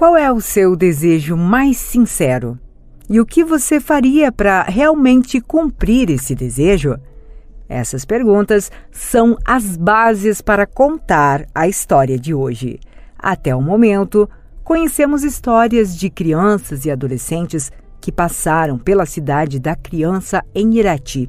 Qual é o seu desejo mais sincero? E o que você faria para realmente cumprir esse desejo? Essas perguntas são as bases para contar a história de hoje. Até o momento, conhecemos histórias de crianças e adolescentes que passaram pela cidade da criança em Irati.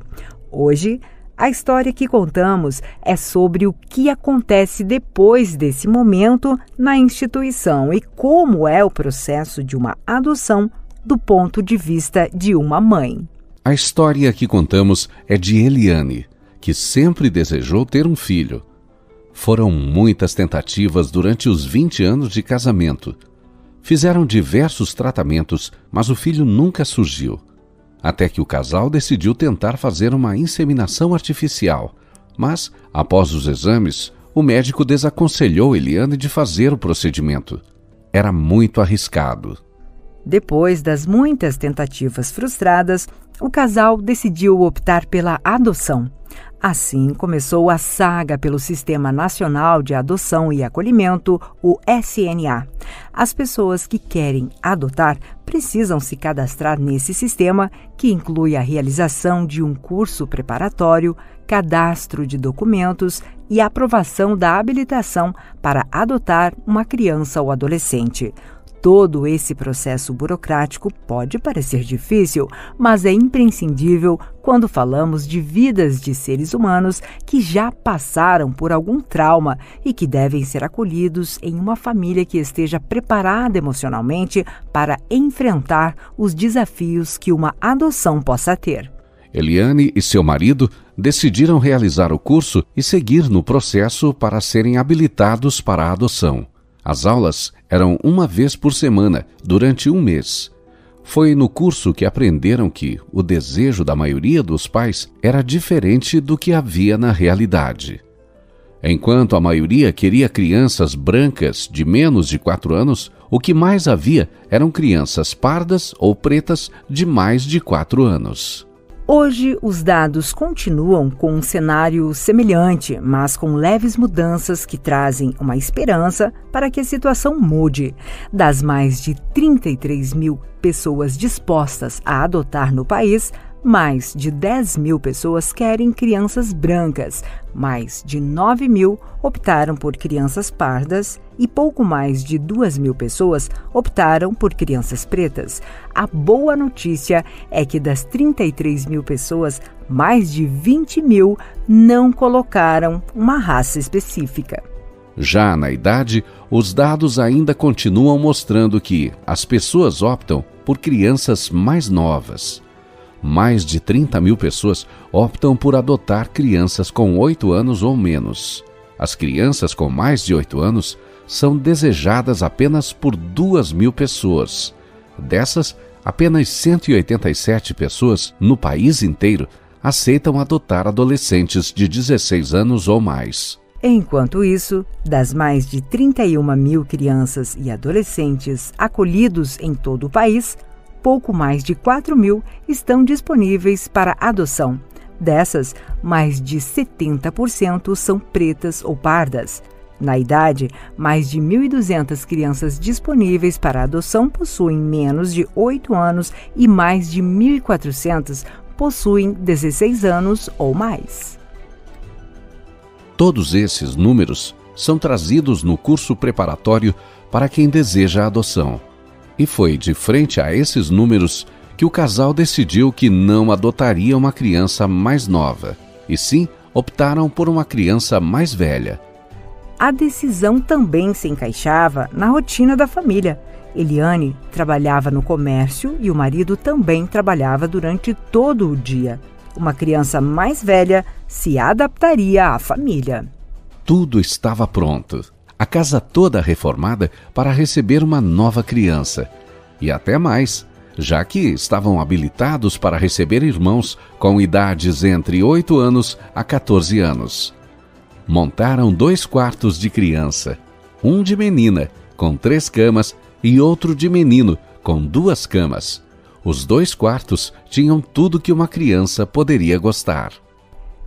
Hoje, a história que contamos é sobre o que acontece depois desse momento na instituição e como é o processo de uma adoção do ponto de vista de uma mãe. A história que contamos é de Eliane, que sempre desejou ter um filho. Foram muitas tentativas durante os 20 anos de casamento. Fizeram diversos tratamentos, mas o filho nunca surgiu até que o casal decidiu tentar fazer uma inseminação artificial. Mas, após os exames, o médico desaconselhou Eliane de fazer o procedimento. Era muito arriscado. Depois das muitas tentativas frustradas, o casal decidiu optar pela adoção. Assim começou a saga pelo Sistema Nacional de Adoção e Acolhimento, o SNA. As pessoas que querem adotar precisam se cadastrar nesse sistema, que inclui a realização de um curso preparatório, cadastro de documentos e aprovação da habilitação para adotar uma criança ou adolescente. Todo esse processo burocrático pode parecer difícil, mas é imprescindível quando falamos de vidas de seres humanos que já passaram por algum trauma e que devem ser acolhidos em uma família que esteja preparada emocionalmente para enfrentar os desafios que uma adoção possa ter. Eliane e seu marido decidiram realizar o curso e seguir no processo para serem habilitados para a adoção. As aulas eram uma vez por semana, durante um mês. Foi no curso que aprenderam que o desejo da maioria dos pais era diferente do que havia na realidade. Enquanto a maioria queria crianças brancas de menos de 4 anos, o que mais havia eram crianças pardas ou pretas de mais de 4 anos. Hoje, os dados continuam com um cenário semelhante, mas com leves mudanças que trazem uma esperança para que a situação mude. Das mais de 33 mil pessoas dispostas a adotar no país, mais de 10 mil pessoas querem crianças brancas, mais de 9 mil optaram por crianças pardas e pouco mais de 2 mil pessoas optaram por crianças pretas. A boa notícia é que das 33 mil pessoas, mais de 20 mil não colocaram uma raça específica. Já na idade, os dados ainda continuam mostrando que as pessoas optam por crianças mais novas mais de 30 mil pessoas optam por adotar crianças com 8 anos ou menos. As crianças com mais de 8 anos são desejadas apenas por 2 mil pessoas. Dessas, apenas 187 pessoas no país inteiro aceitam adotar adolescentes de 16 anos ou mais. Enquanto isso, das mais de 31 mil crianças e adolescentes acolhidos em todo o país, pouco mais de 4 mil estão disponíveis para adoção. Dessas, mais de 70% são pretas ou pardas. Na idade, mais de 1.200 crianças disponíveis para adoção possuem menos de 8 anos e mais de 1.400 possuem 16 anos ou mais. Todos esses números são trazidos no curso preparatório para quem deseja a adoção. E foi de frente a esses números que o casal decidiu que não adotaria uma criança mais nova, e sim optaram por uma criança mais velha. A decisão também se encaixava na rotina da família. Eliane trabalhava no comércio e o marido também trabalhava durante todo o dia. Uma criança mais velha se adaptaria à família. Tudo estava pronto a casa toda reformada para receber uma nova criança. E até mais, já que estavam habilitados para receber irmãos com idades entre 8 anos a 14 anos. Montaram dois quartos de criança, um de menina, com três camas, e outro de menino, com duas camas. Os dois quartos tinham tudo que uma criança poderia gostar.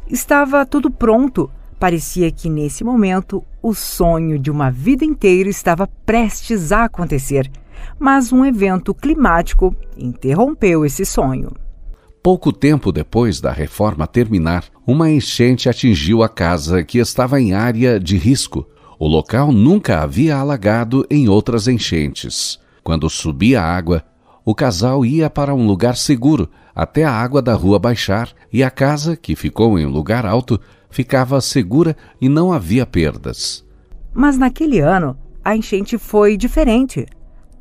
Estava tudo pronto Parecia que nesse momento o sonho de uma vida inteira estava prestes a acontecer, mas um evento climático interrompeu esse sonho. Pouco tempo depois da reforma terminar, uma enchente atingiu a casa que estava em área de risco. O local nunca havia alagado em outras enchentes. Quando subia a água, o casal ia para um lugar seguro até a água da rua baixar e a casa, que ficou em um lugar alto, ficava segura e não havia perdas. Mas naquele ano, a enchente foi diferente.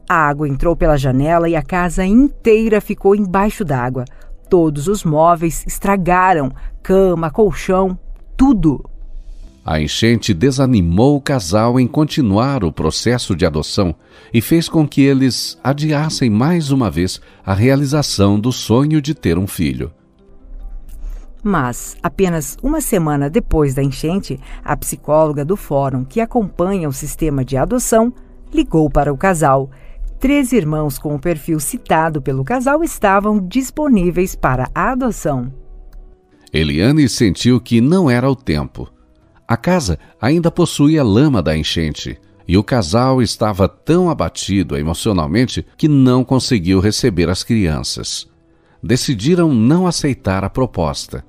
A água entrou pela janela e a casa inteira ficou embaixo d'água. Todos os móveis estragaram cama, colchão, tudo. A enchente desanimou o casal em continuar o processo de adoção e fez com que eles adiassem mais uma vez a realização do sonho de ter um filho. Mas, apenas uma semana depois da enchente, a psicóloga do fórum que acompanha o sistema de adoção ligou para o casal. Três irmãos com o perfil citado pelo casal estavam disponíveis para a adoção. Eliane sentiu que não era o tempo. A casa ainda possuía lama da enchente e o casal estava tão abatido emocionalmente que não conseguiu receber as crianças. Decidiram não aceitar a proposta.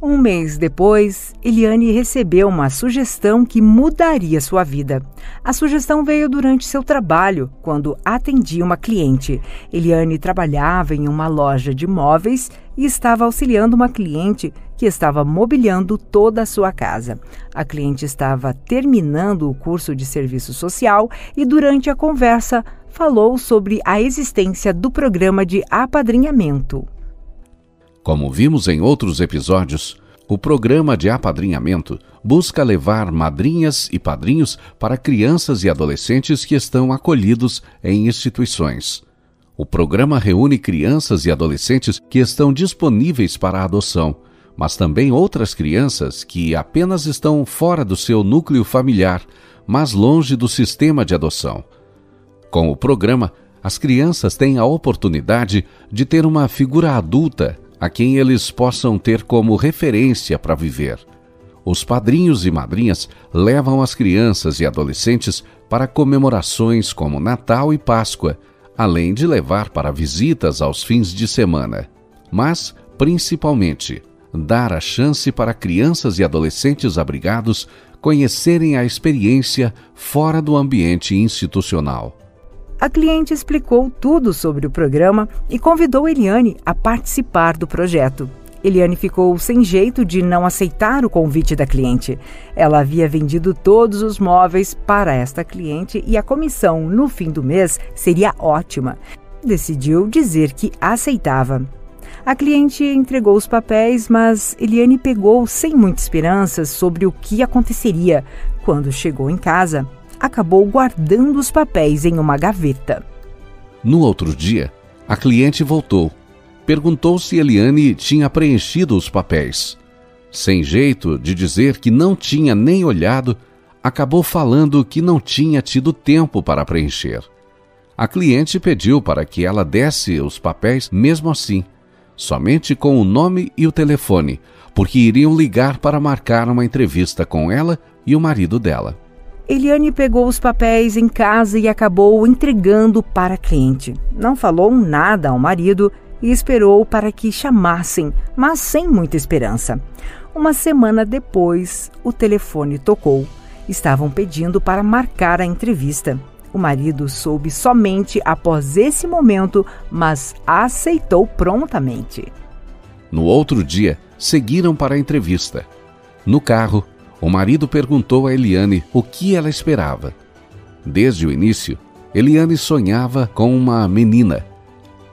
Um mês depois, Eliane recebeu uma sugestão que mudaria sua vida. A sugestão veio durante seu trabalho, quando atendia uma cliente. Eliane trabalhava em uma loja de móveis e estava auxiliando uma cliente que estava mobiliando toda a sua casa. A cliente estava terminando o curso de serviço social e, durante a conversa, falou sobre a existência do programa de apadrinhamento. Como vimos em outros episódios, o programa de apadrinhamento busca levar madrinhas e padrinhos para crianças e adolescentes que estão acolhidos em instituições. O programa reúne crianças e adolescentes que estão disponíveis para adoção, mas também outras crianças que apenas estão fora do seu núcleo familiar, mas longe do sistema de adoção. Com o programa, as crianças têm a oportunidade de ter uma figura adulta a quem eles possam ter como referência para viver. Os padrinhos e madrinhas levam as crianças e adolescentes para comemorações como Natal e Páscoa, além de levar para visitas aos fins de semana. Mas, principalmente, dar a chance para crianças e adolescentes abrigados conhecerem a experiência fora do ambiente institucional. A cliente explicou tudo sobre o programa e convidou Eliane a participar do projeto. Eliane ficou sem jeito de não aceitar o convite da cliente. Ela havia vendido todos os móveis para esta cliente e a comissão no fim do mês seria ótima. Decidiu dizer que aceitava. A cliente entregou os papéis, mas Eliane pegou sem muita esperança sobre o que aconteceria. Quando chegou em casa, acabou guardando os papéis em uma gaveta. No outro dia, a cliente voltou. Perguntou se Eliane tinha preenchido os papéis. Sem jeito de dizer que não tinha nem olhado, acabou falando que não tinha tido tempo para preencher. A cliente pediu para que ela desse os papéis mesmo assim, somente com o nome e o telefone, porque iriam ligar para marcar uma entrevista com ela e o marido dela. Eliane pegou os papéis em casa e acabou entregando para a cliente. Não falou nada ao marido e esperou para que chamassem, mas sem muita esperança. Uma semana depois, o telefone tocou. Estavam pedindo para marcar a entrevista. O marido soube somente após esse momento, mas aceitou prontamente. No outro dia, seguiram para a entrevista. No carro, o marido perguntou a Eliane o que ela esperava. Desde o início, Eliane sonhava com uma menina.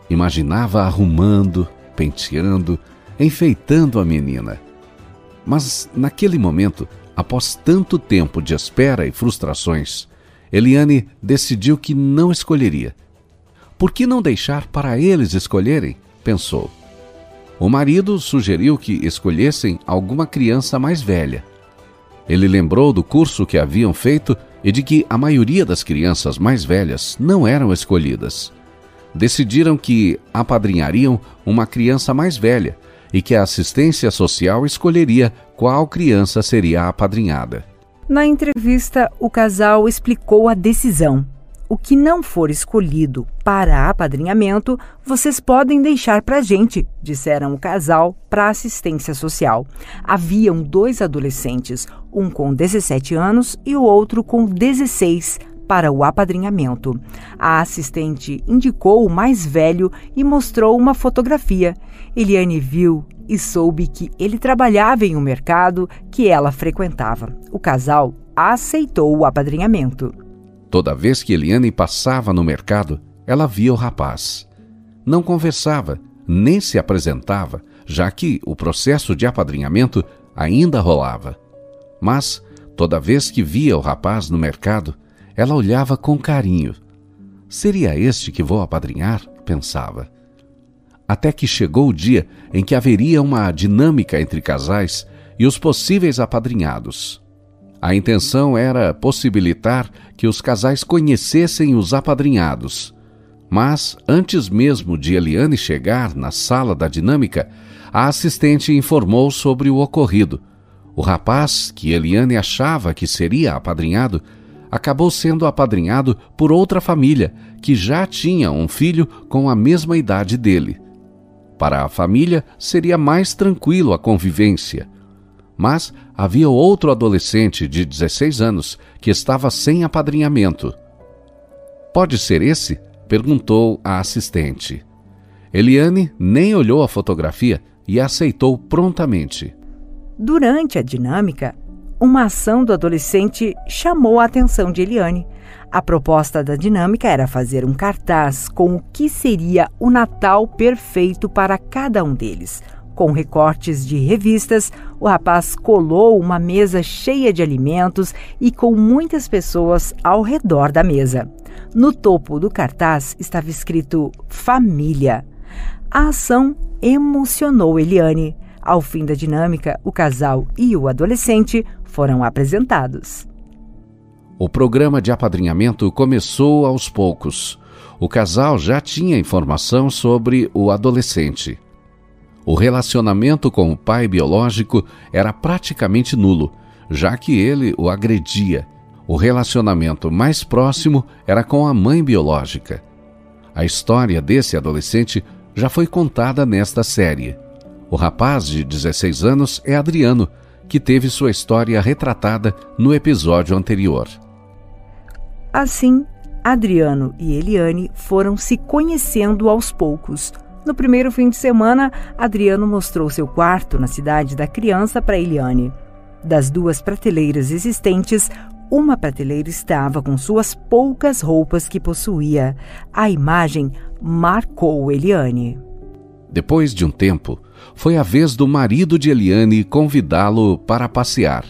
Imaginava arrumando, penteando, enfeitando a menina. Mas, naquele momento, após tanto tempo de espera e frustrações, Eliane decidiu que não escolheria. Por que não deixar para eles escolherem? pensou. O marido sugeriu que escolhessem alguma criança mais velha ele lembrou do curso que haviam feito e de que a maioria das crianças mais velhas não eram escolhidas. Decidiram que apadrinhariam uma criança mais velha e que a assistência social escolheria qual criança seria apadrinhada. Na entrevista, o casal explicou a decisão. O que não for escolhido para apadrinhamento, vocês podem deixar para a gente, disseram o casal para assistência social. Haviam dois adolescentes, um com 17 anos e o outro com 16 para o apadrinhamento. A assistente indicou o mais velho e mostrou uma fotografia. Eliane viu e soube que ele trabalhava em um mercado que ela frequentava. O casal aceitou o apadrinhamento. Toda vez que Eliane passava no mercado, ela via o rapaz. Não conversava, nem se apresentava, já que o processo de apadrinhamento ainda rolava. Mas, toda vez que via o rapaz no mercado, ela olhava com carinho. Seria este que vou apadrinhar? pensava. Até que chegou o dia em que haveria uma dinâmica entre casais e os possíveis apadrinhados. A intenção era possibilitar que os casais conhecessem os apadrinhados. Mas, antes mesmo de Eliane chegar na sala da dinâmica, a assistente informou sobre o ocorrido. O rapaz, que Eliane achava que seria apadrinhado, acabou sendo apadrinhado por outra família que já tinha um filho com a mesma idade dele. Para a família, seria mais tranquilo a convivência. Mas havia outro adolescente de 16 anos que estava sem apadrinhamento. Pode ser esse? perguntou a assistente. Eliane nem olhou a fotografia e aceitou prontamente. Durante a dinâmica, uma ação do adolescente chamou a atenção de Eliane. A proposta da dinâmica era fazer um cartaz com o que seria o Natal perfeito para cada um deles. Com recortes de revistas, o rapaz colou uma mesa cheia de alimentos e com muitas pessoas ao redor da mesa. No topo do cartaz estava escrito Família. A ação emocionou Eliane. Ao fim da dinâmica, o casal e o adolescente foram apresentados. O programa de apadrinhamento começou aos poucos. O casal já tinha informação sobre o adolescente. O relacionamento com o pai biológico era praticamente nulo, já que ele o agredia. O relacionamento mais próximo era com a mãe biológica. A história desse adolescente já foi contada nesta série. O rapaz de 16 anos é Adriano, que teve sua história retratada no episódio anterior. Assim, Adriano e Eliane foram se conhecendo aos poucos, no primeiro fim de semana, Adriano mostrou seu quarto na cidade da criança para Eliane. Das duas prateleiras existentes, uma prateleira estava com suas poucas roupas que possuía. A imagem marcou Eliane. Depois de um tempo, foi a vez do marido de Eliane convidá-lo para passear.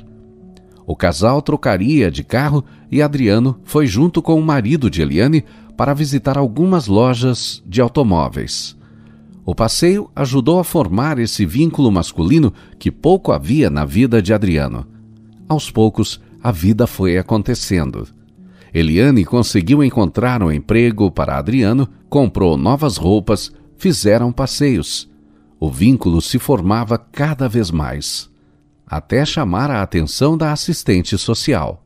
O casal trocaria de carro e Adriano foi junto com o marido de Eliane para visitar algumas lojas de automóveis. O passeio ajudou a formar esse vínculo masculino que pouco havia na vida de Adriano. Aos poucos, a vida foi acontecendo. Eliane conseguiu encontrar um emprego para Adriano, comprou novas roupas, fizeram passeios. O vínculo se formava cada vez mais, até chamar a atenção da assistente social.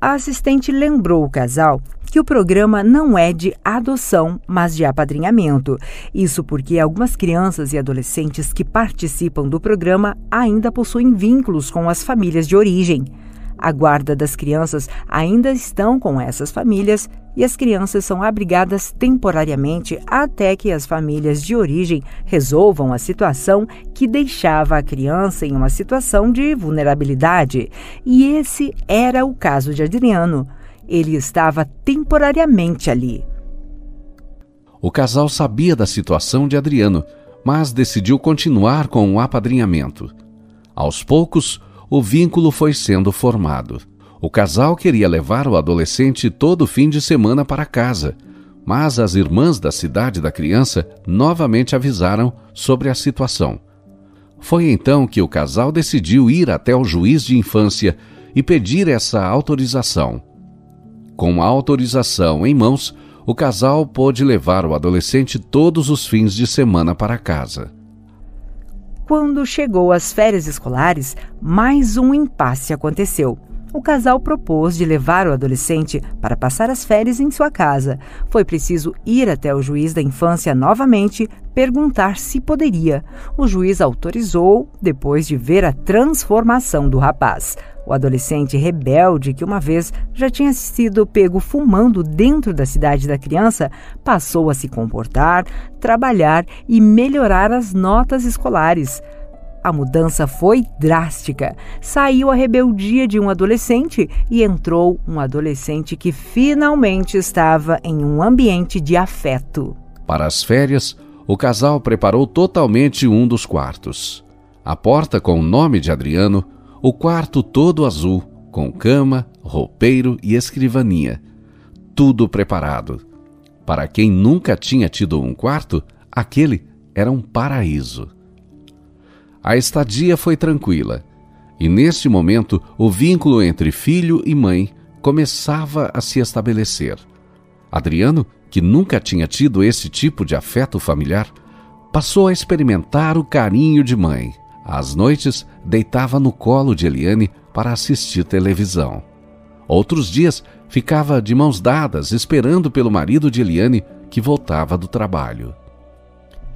A assistente lembrou o casal que o programa não é de adoção, mas de apadrinhamento. Isso porque algumas crianças e adolescentes que participam do programa ainda possuem vínculos com as famílias de origem. A guarda das crianças ainda estão com essas famílias e as crianças são abrigadas temporariamente até que as famílias de origem resolvam a situação que deixava a criança em uma situação de vulnerabilidade. E esse era o caso de Adriano. Ele estava temporariamente ali. O casal sabia da situação de Adriano, mas decidiu continuar com o apadrinhamento. Aos poucos, o vínculo foi sendo formado. O casal queria levar o adolescente todo fim de semana para casa, mas as irmãs da cidade da criança novamente avisaram sobre a situação. Foi então que o casal decidiu ir até o juiz de infância e pedir essa autorização. Com autorização em mãos, o casal pôde levar o adolescente todos os fins de semana para casa. Quando chegou às férias escolares, mais um impasse aconteceu o casal propôs de levar o adolescente para passar as férias em sua casa. Foi preciso ir até o juiz da infância novamente perguntar se poderia. O juiz autorizou depois de ver a transformação do rapaz. O adolescente rebelde, que uma vez já tinha sido pego fumando dentro da cidade da criança, passou a se comportar, trabalhar e melhorar as notas escolares. A mudança foi drástica. Saiu a rebeldia de um adolescente e entrou um adolescente que finalmente estava em um ambiente de afeto. Para as férias, o casal preparou totalmente um dos quartos. A porta com o nome de Adriano, o quarto todo azul, com cama, roupeiro e escrivaninha. Tudo preparado. Para quem nunca tinha tido um quarto, aquele era um paraíso. A estadia foi tranquila, e neste momento o vínculo entre filho e mãe começava a se estabelecer. Adriano, que nunca tinha tido esse tipo de afeto familiar, passou a experimentar o carinho de mãe. Às noites, deitava no colo de Eliane para assistir televisão. Outros dias, ficava de mãos dadas esperando pelo marido de Eliane, que voltava do trabalho.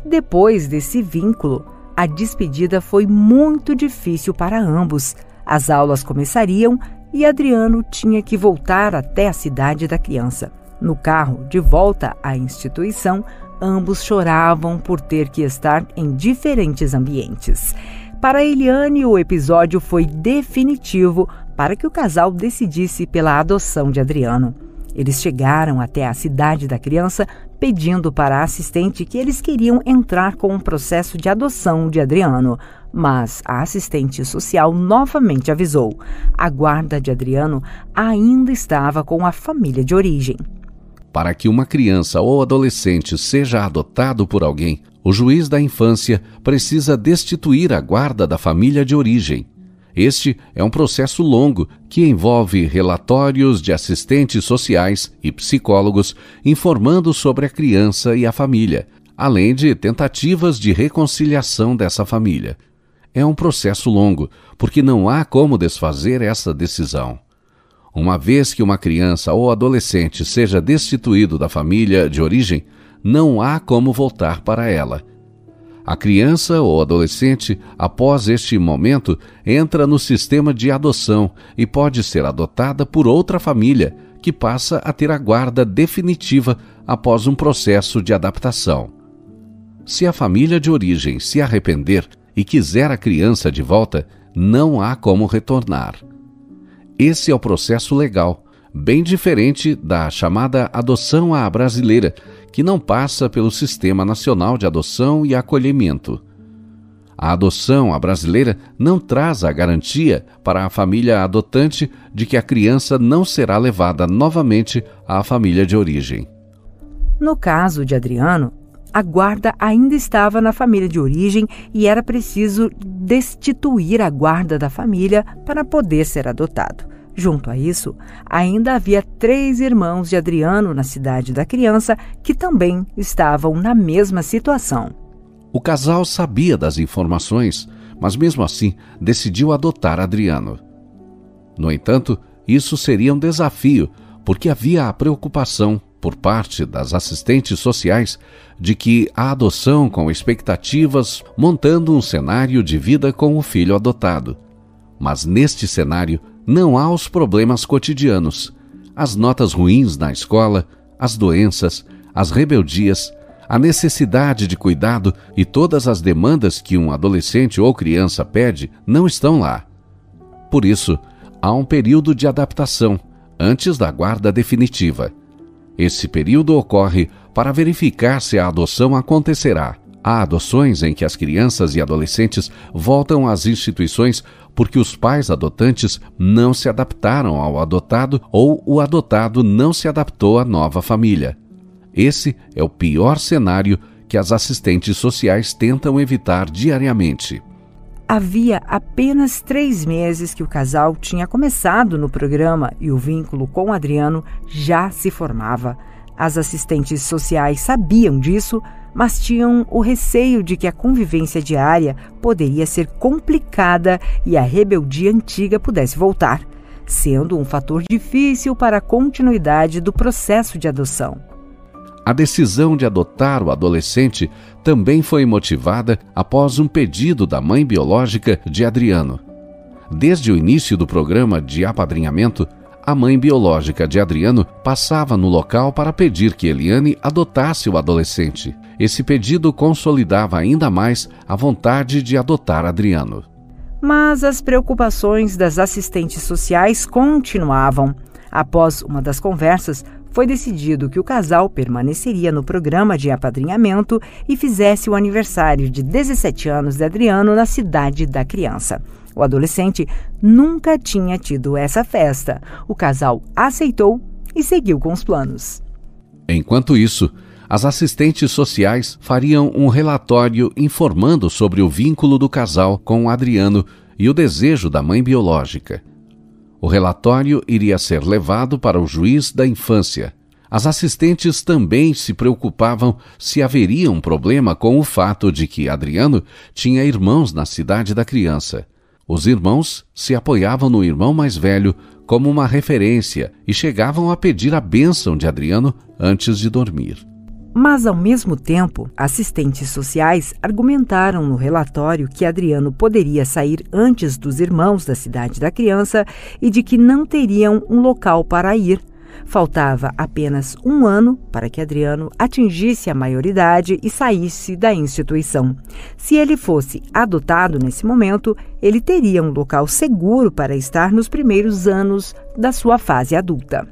Depois desse vínculo, a despedida foi muito difícil para ambos. As aulas começariam e Adriano tinha que voltar até a cidade da criança. No carro, de volta à instituição, ambos choravam por ter que estar em diferentes ambientes. Para Eliane, o episódio foi definitivo para que o casal decidisse pela adoção de Adriano. Eles chegaram até a cidade da criança pedindo para a assistente que eles queriam entrar com um processo de adoção de Adriano, mas a assistente social novamente avisou: a guarda de Adriano ainda estava com a família de origem. Para que uma criança ou adolescente seja adotado por alguém, o juiz da infância precisa destituir a guarda da família de origem. Este é um processo longo que envolve relatórios de assistentes sociais e psicólogos informando sobre a criança e a família, além de tentativas de reconciliação dessa família. É um processo longo, porque não há como desfazer essa decisão. Uma vez que uma criança ou adolescente seja destituído da família de origem, não há como voltar para ela a criança ou adolescente, após este momento, entra no sistema de adoção e pode ser adotada por outra família, que passa a ter a guarda definitiva após um processo de adaptação. Se a família de origem se arrepender e quiser a criança de volta, não há como retornar. Esse é o processo legal, bem diferente da chamada adoção à brasileira, que não passa pelo Sistema Nacional de Adoção e Acolhimento. A adoção à brasileira não traz a garantia para a família adotante de que a criança não será levada novamente à família de origem. No caso de Adriano, a guarda ainda estava na família de origem e era preciso destituir a guarda da família para poder ser adotado. Junto a isso, ainda havia três irmãos de Adriano na cidade da criança que também estavam na mesma situação. O casal sabia das informações, mas mesmo assim decidiu adotar Adriano. No entanto, isso seria um desafio, porque havia a preocupação por parte das assistentes sociais de que a adoção com expectativas montando um cenário de vida com o filho adotado. Mas neste cenário não há os problemas cotidianos, as notas ruins na escola, as doenças, as rebeldias, a necessidade de cuidado e todas as demandas que um adolescente ou criança pede não estão lá. Por isso, há um período de adaptação antes da guarda definitiva. Esse período ocorre para verificar se a adoção acontecerá. Há adoções em que as crianças e adolescentes voltam às instituições porque os pais adotantes não se adaptaram ao adotado ou o adotado não se adaptou à nova família. Esse é o pior cenário que as assistentes sociais tentam evitar diariamente. Havia apenas três meses que o casal tinha começado no programa e o vínculo com Adriano já se formava. As assistentes sociais sabiam disso, mas tinham o receio de que a convivência diária poderia ser complicada e a rebeldia antiga pudesse voltar, sendo um fator difícil para a continuidade do processo de adoção. A decisão de adotar o adolescente também foi motivada após um pedido da mãe biológica de Adriano. Desde o início do programa de apadrinhamento, a mãe biológica de Adriano passava no local para pedir que Eliane adotasse o adolescente. Esse pedido consolidava ainda mais a vontade de adotar Adriano. Mas as preocupações das assistentes sociais continuavam. Após uma das conversas, foi decidido que o casal permaneceria no programa de apadrinhamento e fizesse o aniversário de 17 anos de Adriano na cidade da criança. O adolescente nunca tinha tido essa festa. O casal aceitou e seguiu com os planos. Enquanto isso, as assistentes sociais fariam um relatório informando sobre o vínculo do casal com Adriano e o desejo da mãe biológica. O relatório iria ser levado para o juiz da infância. As assistentes também se preocupavam se haveria um problema com o fato de que Adriano tinha irmãos na cidade da criança. Os irmãos se apoiavam no irmão mais velho como uma referência e chegavam a pedir a bênção de Adriano antes de dormir. Mas, ao mesmo tempo, assistentes sociais argumentaram no relatório que Adriano poderia sair antes dos irmãos da cidade da criança e de que não teriam um local para ir Faltava apenas um ano para que Adriano atingisse a maioridade e saísse da instituição. Se ele fosse adotado nesse momento, ele teria um local seguro para estar nos primeiros anos da sua fase adulta.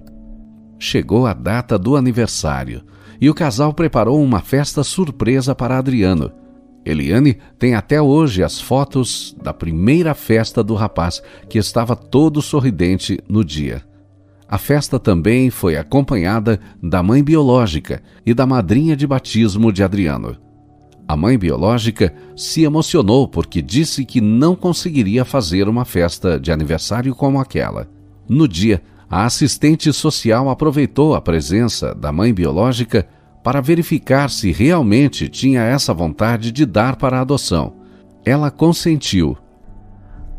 Chegou a data do aniversário e o casal preparou uma festa surpresa para Adriano. Eliane tem até hoje as fotos da primeira festa do rapaz, que estava todo sorridente no dia. A festa também foi acompanhada da mãe biológica e da madrinha de batismo de Adriano. A mãe biológica se emocionou porque disse que não conseguiria fazer uma festa de aniversário como aquela. No dia, a assistente social aproveitou a presença da mãe biológica para verificar se realmente tinha essa vontade de dar para a adoção. Ela consentiu.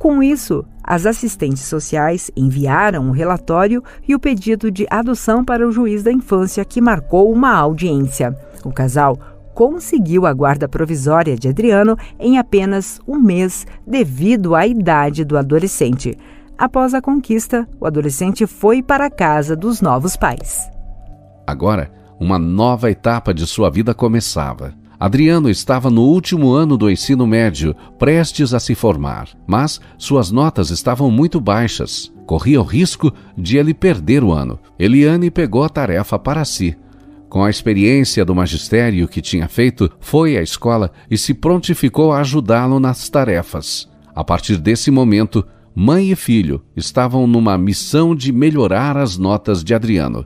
Com isso, as assistentes sociais enviaram o relatório e o pedido de adoção para o juiz da infância, que marcou uma audiência. O casal conseguiu a guarda provisória de Adriano em apenas um mês, devido à idade do adolescente. Após a conquista, o adolescente foi para a casa dos novos pais. Agora, uma nova etapa de sua vida começava. Adriano estava no último ano do ensino médio, prestes a se formar, mas suas notas estavam muito baixas. Corria o risco de ele perder o ano. Eliane pegou a tarefa para si. Com a experiência do magistério que tinha feito, foi à escola e se prontificou a ajudá-lo nas tarefas. A partir desse momento, mãe e filho estavam numa missão de melhorar as notas de Adriano.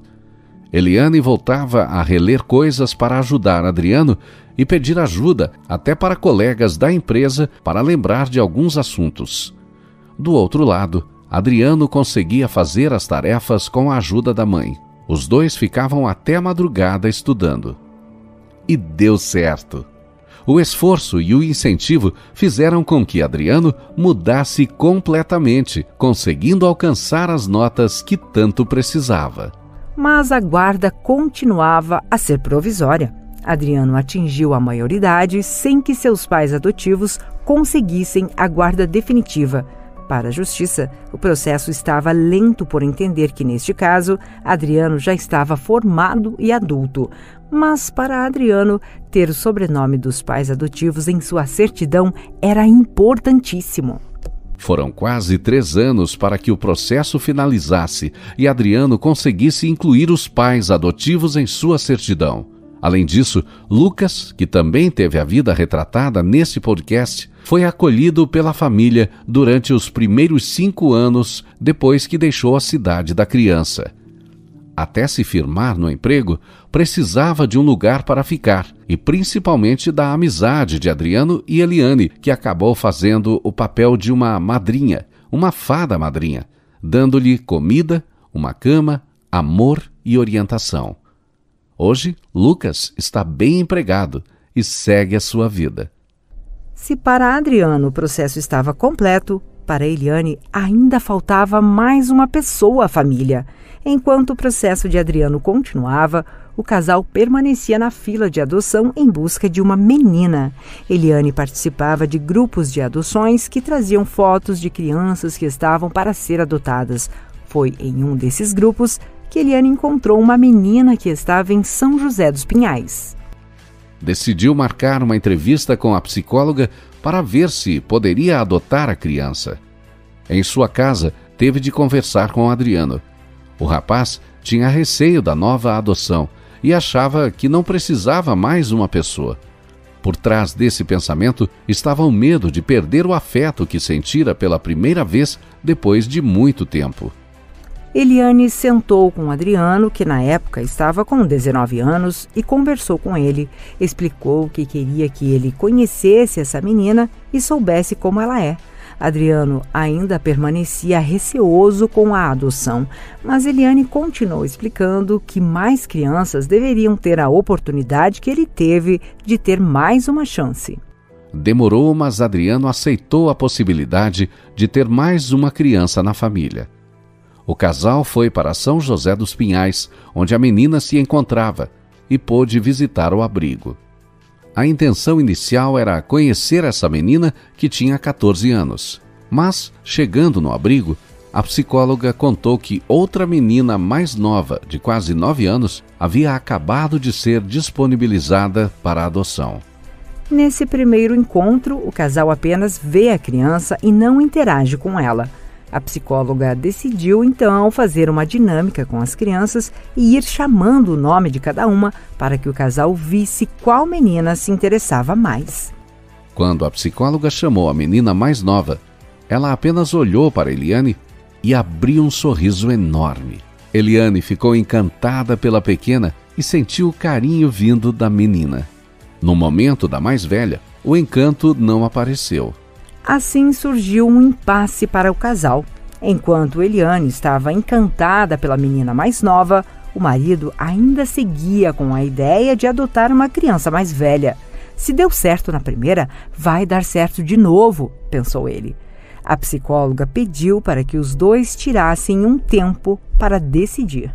Eliane voltava a reler coisas para ajudar Adriano e pedir ajuda até para colegas da empresa para lembrar de alguns assuntos. Do outro lado, Adriano conseguia fazer as tarefas com a ajuda da mãe. Os dois ficavam até a madrugada estudando. E deu certo. O esforço e o incentivo fizeram com que Adriano mudasse completamente, conseguindo alcançar as notas que tanto precisava. Mas a guarda continuava a ser provisória. Adriano atingiu a maioridade sem que seus pais adotivos conseguissem a guarda definitiva. Para a justiça, o processo estava lento por entender que, neste caso, Adriano já estava formado e adulto. Mas para Adriano, ter o sobrenome dos pais adotivos em sua certidão era importantíssimo. Foram quase três anos para que o processo finalizasse e Adriano conseguisse incluir os pais adotivos em sua certidão. Além disso, Lucas, que também teve a vida retratada nesse podcast, foi acolhido pela família durante os primeiros cinco anos depois que deixou a cidade da criança. Até se firmar no emprego, precisava de um lugar para ficar, e principalmente da amizade de Adriano e Eliane, que acabou fazendo o papel de uma madrinha, uma fada madrinha, dando-lhe comida, uma cama, amor e orientação. Hoje, Lucas está bem empregado e segue a sua vida. Se para Adriano o processo estava completo, para Eliane ainda faltava mais uma pessoa à família. Enquanto o processo de Adriano continuava, o casal permanecia na fila de adoção em busca de uma menina. Eliane participava de grupos de adoções que traziam fotos de crianças que estavam para ser adotadas. Foi em um desses grupos que Eliane encontrou uma menina que estava em São José dos Pinhais. Decidiu marcar uma entrevista com a psicóloga para ver se poderia adotar a criança. Em sua casa, teve de conversar com Adriano. O rapaz tinha receio da nova adoção e achava que não precisava mais uma pessoa. Por trás desse pensamento estava o medo de perder o afeto que sentira pela primeira vez depois de muito tempo. Eliane sentou com Adriano, que na época estava com 19 anos, e conversou com ele. Explicou que queria que ele conhecesse essa menina e soubesse como ela é. Adriano ainda permanecia receoso com a adoção, mas Eliane continuou explicando que mais crianças deveriam ter a oportunidade que ele teve de ter mais uma chance. Demorou, mas Adriano aceitou a possibilidade de ter mais uma criança na família. O casal foi para São José dos Pinhais, onde a menina se encontrava, e pôde visitar o abrigo. A intenção inicial era conhecer essa menina que tinha 14 anos. Mas, chegando no abrigo, a psicóloga contou que outra menina mais nova, de quase 9 anos, havia acabado de ser disponibilizada para adoção. Nesse primeiro encontro, o casal apenas vê a criança e não interage com ela. A psicóloga decidiu então fazer uma dinâmica com as crianças e ir chamando o nome de cada uma para que o casal visse qual menina se interessava mais. Quando a psicóloga chamou a menina mais nova, ela apenas olhou para Eliane e abriu um sorriso enorme. Eliane ficou encantada pela pequena e sentiu o carinho vindo da menina. No momento da mais velha, o encanto não apareceu. Assim surgiu um impasse para o casal. Enquanto Eliane estava encantada pela menina mais nova, o marido ainda seguia com a ideia de adotar uma criança mais velha. Se deu certo na primeira, vai dar certo de novo, pensou ele. A psicóloga pediu para que os dois tirassem um tempo para decidir.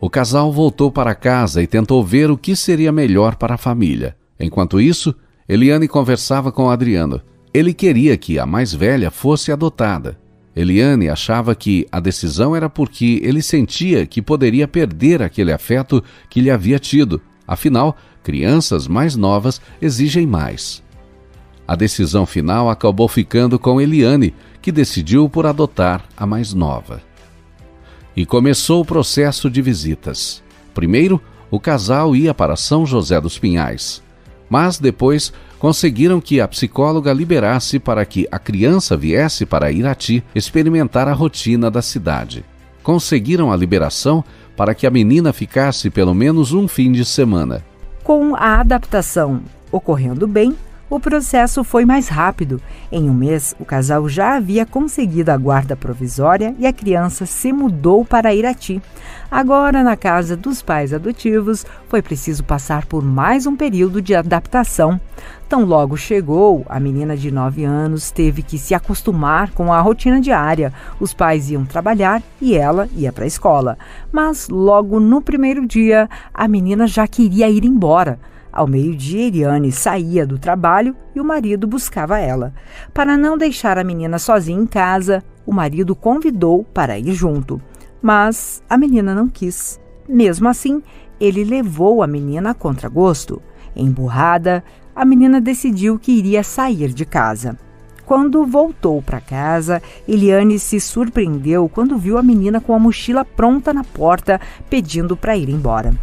O casal voltou para casa e tentou ver o que seria melhor para a família. Enquanto isso, Eliane conversava com Adriano. Ele queria que a mais velha fosse adotada. Eliane achava que a decisão era porque ele sentia que poderia perder aquele afeto que lhe havia tido. Afinal, crianças mais novas exigem mais. A decisão final acabou ficando com Eliane, que decidiu por adotar a mais nova. E começou o processo de visitas. Primeiro, o casal ia para São José dos Pinhais, mas depois conseguiram que a psicóloga liberasse para que a criança viesse para Irati experimentar a rotina da cidade. Conseguiram a liberação para que a menina ficasse pelo menos um fim de semana. Com a adaptação ocorrendo bem, o processo foi mais rápido. Em um mês, o casal já havia conseguido a guarda provisória e a criança se mudou para Irati. Agora, na casa dos pais adotivos, foi preciso passar por mais um período de adaptação. Tão logo chegou, a menina de 9 anos teve que se acostumar com a rotina diária. Os pais iam trabalhar e ela ia para a escola. Mas logo no primeiro dia, a menina já queria ir embora. Ao meio-dia, Eliane saía do trabalho e o marido buscava ela. Para não deixar a menina sozinha em casa, o marido convidou para ir junto. Mas a menina não quis. Mesmo assim, ele levou a menina a contragosto. Emburrada, a menina decidiu que iria sair de casa. Quando voltou para casa, Eliane se surpreendeu quando viu a menina com a mochila pronta na porta, pedindo para ir embora.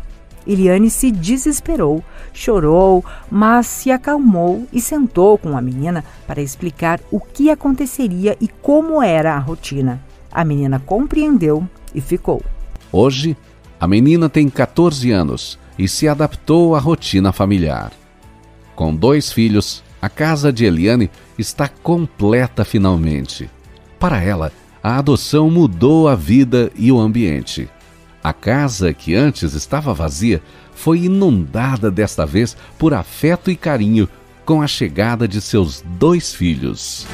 Eliane se desesperou, chorou, mas se acalmou e sentou com a menina para explicar o que aconteceria e como era a rotina. A menina compreendeu e ficou. Hoje, a menina tem 14 anos e se adaptou à rotina familiar. Com dois filhos, a casa de Eliane está completa finalmente. Para ela, a adoção mudou a vida e o ambiente. A casa, que antes estava vazia, foi inundada desta vez por afeto e carinho com a chegada de seus dois filhos.